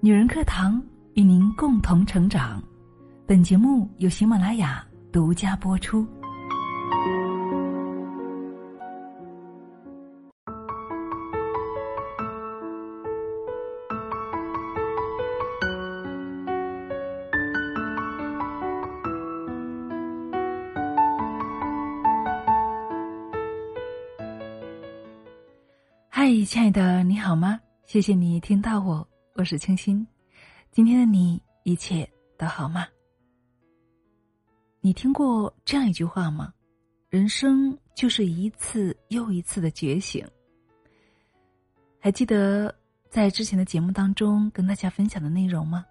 女人课堂与您共同成长。本节目由喜马拉雅独家播出。亲爱的，你好吗？谢谢你听到我，我是清新。今天的你一切都好吗？你听过这样一句话吗？人生就是一次又一次的觉醒。还记得在之前的节目当中跟大家分享的内容吗？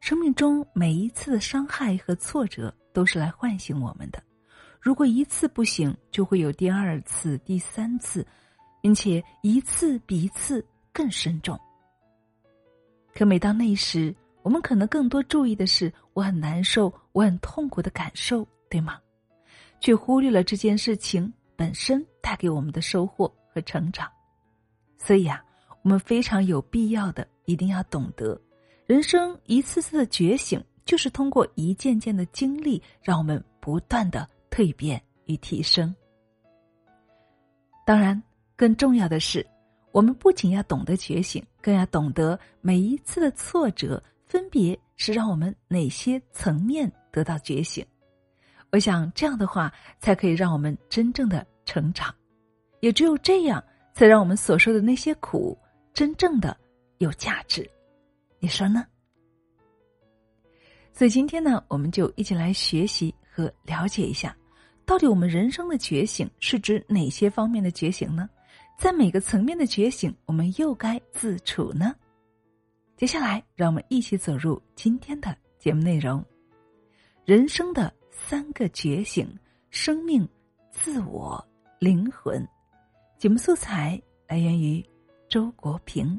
生命中每一次的伤害和挫折都是来唤醒我们的。如果一次不行，就会有第二次、第三次。并且一次比一次更深重。可每当那时，我们可能更多注意的是我很难受、我很痛苦的感受，对吗？却忽略了这件事情本身带给我们的收获和成长。所以啊，我们非常有必要的一定要懂得，人生一次次的觉醒，就是通过一件件的经历，让我们不断的蜕变与提升。当然。更重要的是，我们不仅要懂得觉醒，更要懂得每一次的挫折分别是让我们哪些层面得到觉醒。我想这样的话，才可以让我们真正的成长。也只有这样，才让我们所说的那些苦真正的有价值。你说呢？所以今天呢，我们就一起来学习和了解一下，到底我们人生的觉醒是指哪些方面的觉醒呢？在每个层面的觉醒，我们又该自处呢？接下来，让我们一起走入今天的节目内容：人生的三个觉醒，生命、自我、灵魂。节目素材来源于周国平，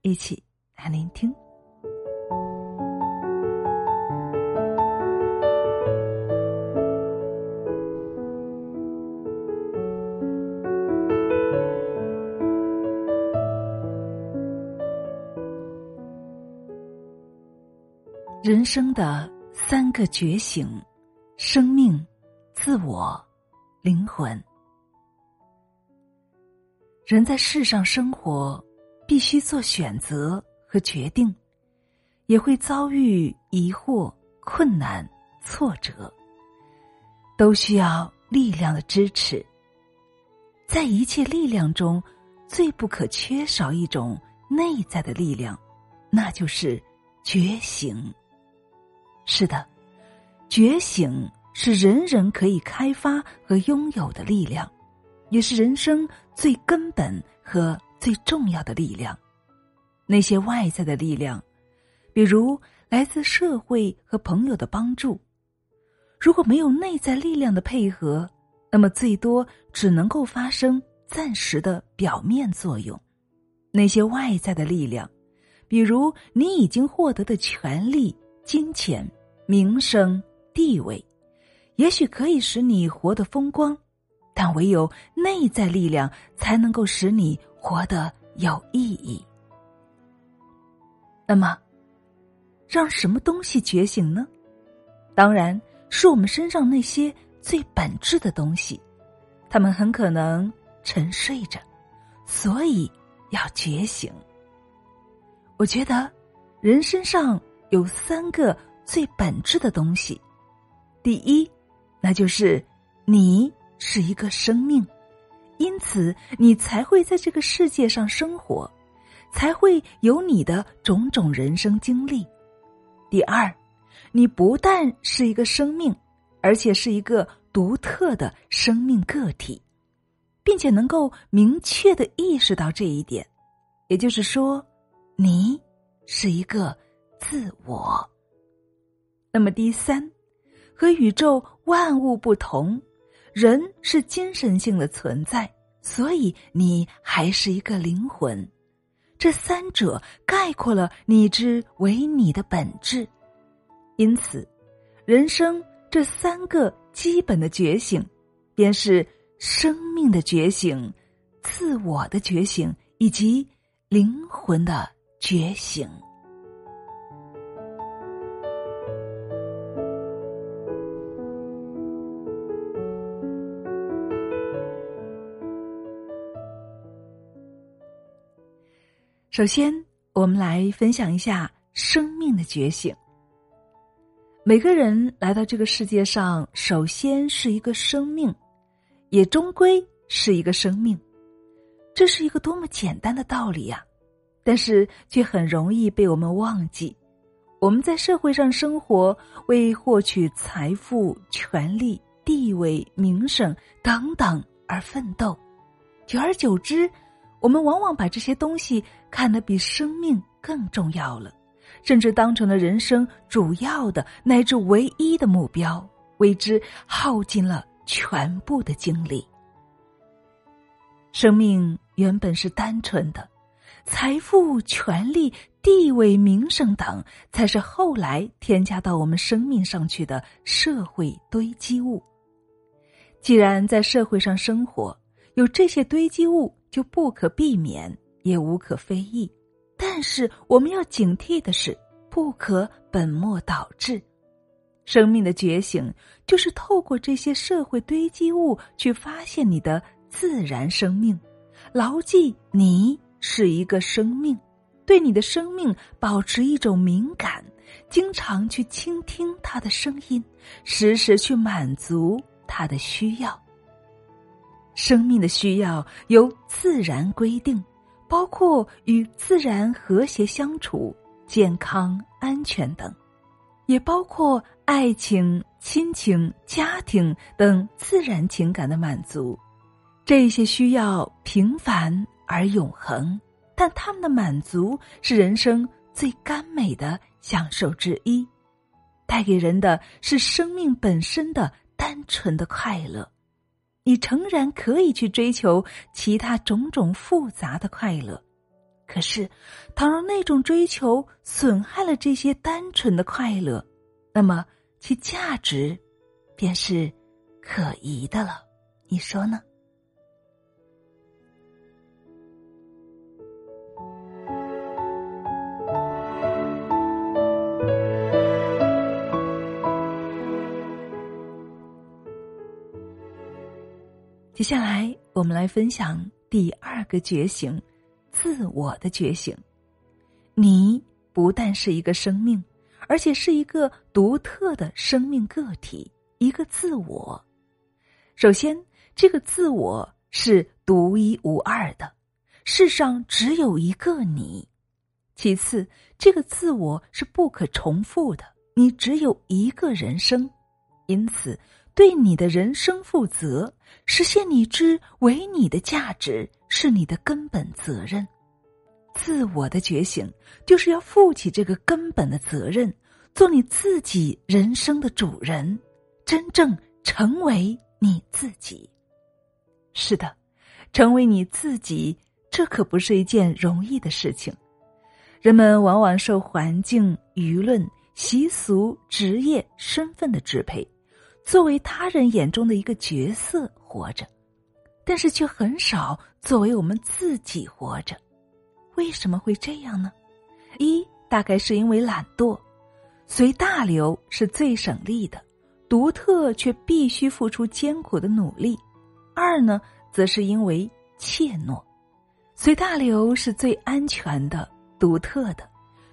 一起来聆听。人生的三个觉醒：生命、自我、灵魂。人在世上生活，必须做选择和决定，也会遭遇疑惑、困难、挫折，都需要力量的支持。在一切力量中，最不可缺少一种内在的力量，那就是觉醒。是的，觉醒是人人可以开发和拥有的力量，也是人生最根本和最重要的力量。那些外在的力量，比如来自社会和朋友的帮助，如果没有内在力量的配合，那么最多只能够发生暂时的表面作用。那些外在的力量，比如你已经获得的权利、金钱。名声、地位，也许可以使你活得风光，但唯有内在力量才能够使你活得有意义。那么，让什么东西觉醒呢？当然是我们身上那些最本质的东西，他们很可能沉睡着，所以要觉醒。我觉得，人身上有三个。最本质的东西，第一，那就是你是一个生命，因此你才会在这个世界上生活，才会有你的种种人生经历。第二，你不但是一个生命，而且是一个独特的生命个体，并且能够明确的意识到这一点，也就是说，你是一个自我。那么第三，和宇宙万物不同，人是精神性的存在，所以你还是一个灵魂。这三者概括了你之为你的本质。因此，人生这三个基本的觉醒，便是生命的觉醒、自我的觉醒以及灵魂的觉醒。首先，我们来分享一下生命的觉醒。每个人来到这个世界上，首先是一个生命，也终归是一个生命。这是一个多么简单的道理呀！但是却很容易被我们忘记。我们在社会上生活，为获取财富、权力、地位、名声等等而奋斗，久而久之。我们往往把这些东西看得比生命更重要了，甚至当成了人生主要的乃至唯一的目标，为之耗尽了全部的精力。生命原本是单纯的，财富、权力、地位、名声等，才是后来添加到我们生命上去的社会堆积物。既然在社会上生活，有这些堆积物。就不可避免，也无可非议。但是我们要警惕的是，不可本末倒置。生命的觉醒，就是透过这些社会堆积物去发现你的自然生命，牢记你是一个生命，对你的生命保持一种敏感，经常去倾听他的声音，时时去满足他的需要。生命的需要由自然规定，包括与自然和谐相处、健康安全等，也包括爱情、亲情、家庭等自然情感的满足。这些需要平凡而永恒，但他们的满足是人生最甘美的享受之一，带给人的是生命本身的单纯的快乐。你诚然可以去追求其他种种复杂的快乐，可是，倘若那种追求损害了这些单纯的快乐，那么其价值便是可疑的了。你说呢？接下来，我们来分享第二个觉醒——自我的觉醒。你不但是一个生命，而且是一个独特的生命个体，一个自我。首先，这个自我是独一无二的，世上只有一个你；其次，这个自我是不可重复的，你只有一个人生，因此。对你的人生负责，实现你之为你的价值，是你的根本责任。自我的觉醒，就是要负起这个根本的责任，做你自己人生的主人，真正成为你自己。是的，成为你自己，这可不是一件容易的事情。人们往往受环境、舆论、习俗、职业、身份的支配。作为他人眼中的一个角色活着，但是却很少作为我们自己活着。为什么会这样呢？一大概是因为懒惰，随大流是最省力的，独特却必须付出艰苦的努力；二呢，则是因为怯懦，随大流是最安全的、独特的。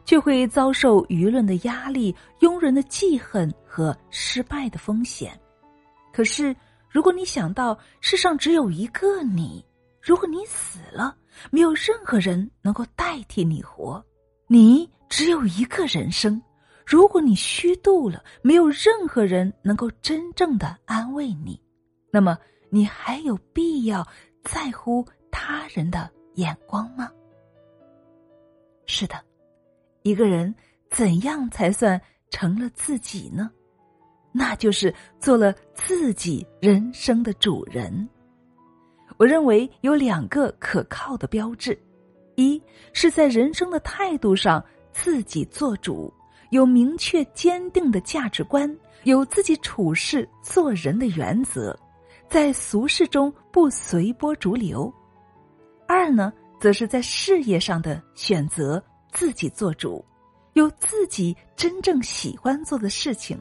却会遭受舆论的压力、庸人的记恨和失败的风险。可是，如果你想到世上只有一个你，如果你死了，没有任何人能够代替你活，你只有一个人生。如果你虚度了，没有任何人能够真正的安慰你，那么你还有必要在乎他人的眼光吗？是的。一个人怎样才算成了自己呢？那就是做了自己人生的主人。我认为有两个可靠的标志：一是在人生的态度上自己做主，有明确坚定的价值观，有自己处事做人的原则，在俗世中不随波逐流；二呢。则是在事业上的选择自己做主，有自己真正喜欢做的事情，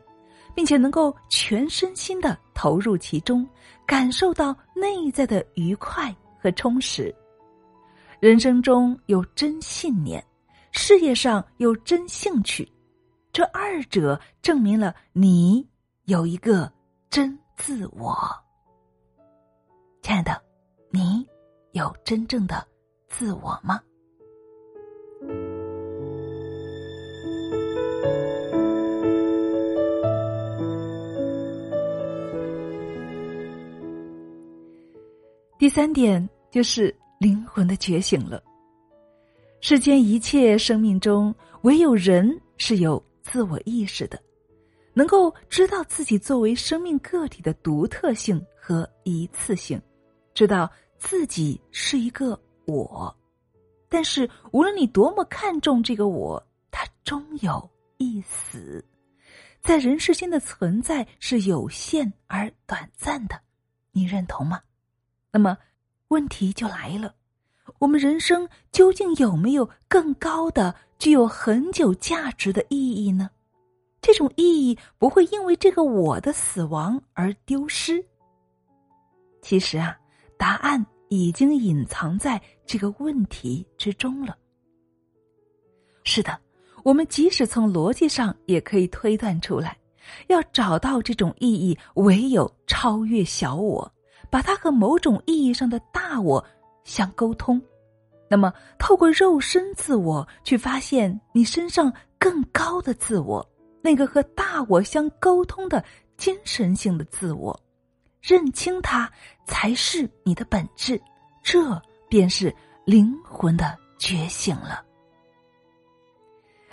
并且能够全身心的投入其中，感受到内在的愉快和充实。人生中有真信念，事业上有真兴趣，这二者证明了你有一个真自我。亲爱的，你有真正的。自我吗？第三点就是灵魂的觉醒了。世间一切生命中，唯有人是有自我意识的，能够知道自己作为生命个体的独特性和一次性，知道自己是一个。我，但是无论你多么看重这个我，它终有一死。在人世间的存在是有限而短暂的，你认同吗？那么问题就来了：我们人生究竟有没有更高的、具有很久价值的意义呢？这种意义不会因为这个我的死亡而丢失。其实啊，答案。已经隐藏在这个问题之中了。是的，我们即使从逻辑上也可以推断出来，要找到这种意义，唯有超越小我，把它和某种意义上的大我相沟通。那么，透过肉身自我去发现你身上更高的自我，那个和大我相沟通的精神性的自我。认清它才是你的本质，这便是灵魂的觉醒了。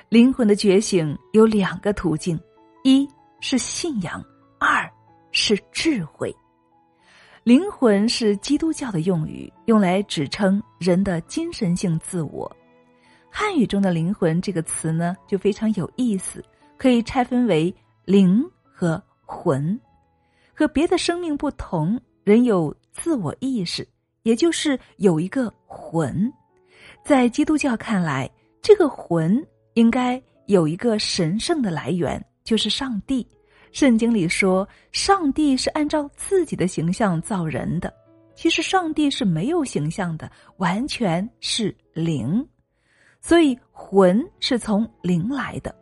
灵魂的觉醒有两个途径：一是信仰，二是智慧。灵魂是基督教的用语，用来指称人的精神性自我。汉语中的“灵魂”这个词呢，就非常有意思，可以拆分为“灵”和“魂”。和别的生命不同，人有自我意识，也就是有一个魂。在基督教看来，这个魂应该有一个神圣的来源，就是上帝。圣经里说，上帝是按照自己的形象造人的。其实，上帝是没有形象的，完全是灵。所以，魂是从灵来的。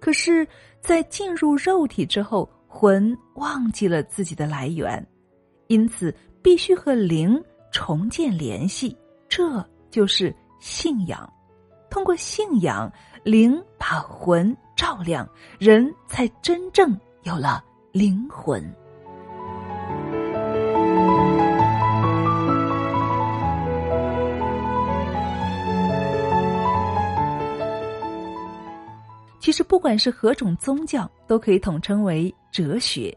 可是，在进入肉体之后，魂忘记了自己的来源，因此必须和灵重建联系，这就是信仰。通过信仰，灵把魂照亮，人才真正有了灵魂。其实，不管是何种宗教，都可以统称为哲学。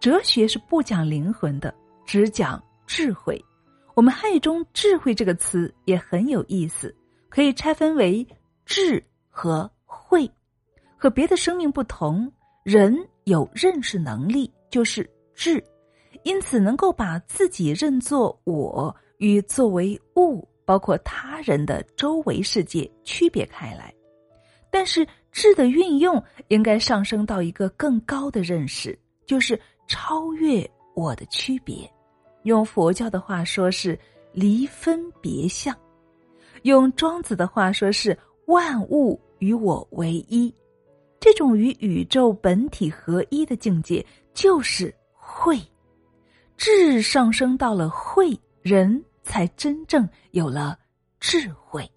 哲学是不讲灵魂的，只讲智慧。我们汉语中“智慧”这个词也很有意思，可以拆分为智和慧。和别的生命不同，人有认识能力，就是智，因此能够把自己认作我与作为物，包括他人的周围世界区别开来。但是智的运用应该上升到一个更高的认识，就是超越我的区别。用佛教的话说是离分别相，用庄子的话说是万物与我为一。这种与宇宙本体合一的境界就是慧。智上升到了慧，人才真正有了智慧。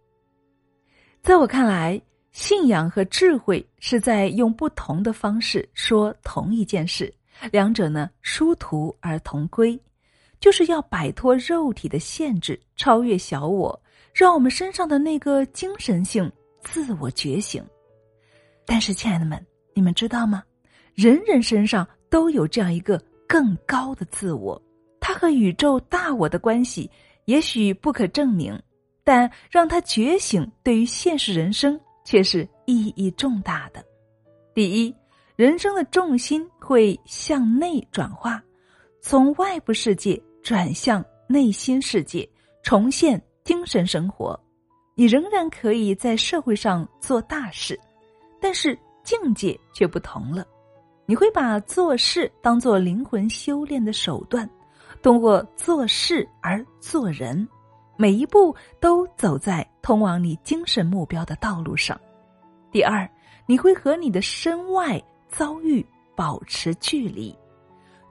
在我看来。信仰和智慧是在用不同的方式说同一件事，两者呢殊途而同归，就是要摆脱肉体的限制，超越小我，让我们身上的那个精神性自我觉醒。但是，亲爱的们，你们知道吗？人人身上都有这样一个更高的自我，它和宇宙大我的关系也许不可证明，但让它觉醒，对于现实人生。却是意义重大的。第一，人生的重心会向内转化，从外部世界转向内心世界，重现精神生活，你仍然可以在社会上做大事，但是境界却不同了。你会把做事当做灵魂修炼的手段，通过做事而做人，每一步都走在通往你精神目标的道路上。第二，你会和你的身外遭遇保持距离，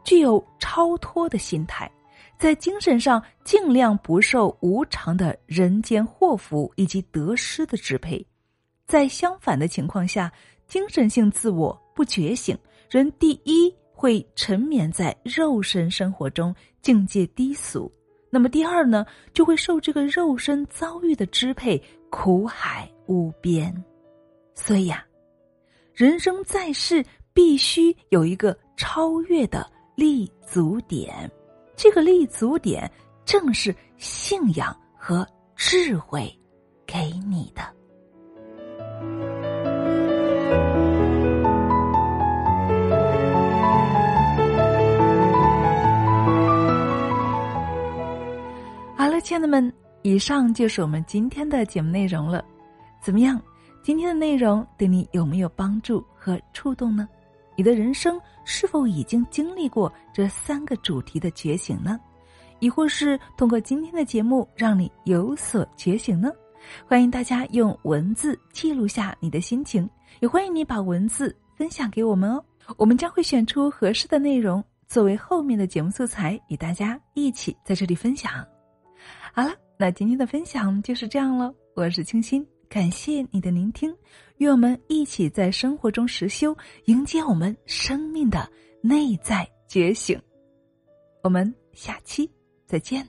具有超脱的心态。在精神上尽量不受无常的人间祸福以及得失的支配，在相反的情况下，精神性自我不觉醒，人第一会沉湎在肉身生活中，境界低俗；那么第二呢，就会受这个肉身遭遇的支配，苦海无边。所以呀，人生在世必须有一个超越的立足点。这个立足点正是信仰和智慧给你的。亲爱的们，以上就是我们今天的节目内容了。怎么样？今天的内容对你有没有帮助和触动呢？你的人生是否已经经历过这三个主题的觉醒呢？亦或是通过今天的节目让你有所觉醒呢？欢迎大家用文字记录下你的心情，也欢迎你把文字分享给我们哦。我们将会选出合适的内容作为后面的节目素材，与大家一起在这里分享。好了，那今天的分享就是这样了。我是清新。感谢你的聆听，愿我们一起在生活中实修，迎接我们生命的内在觉醒。我们下期再见。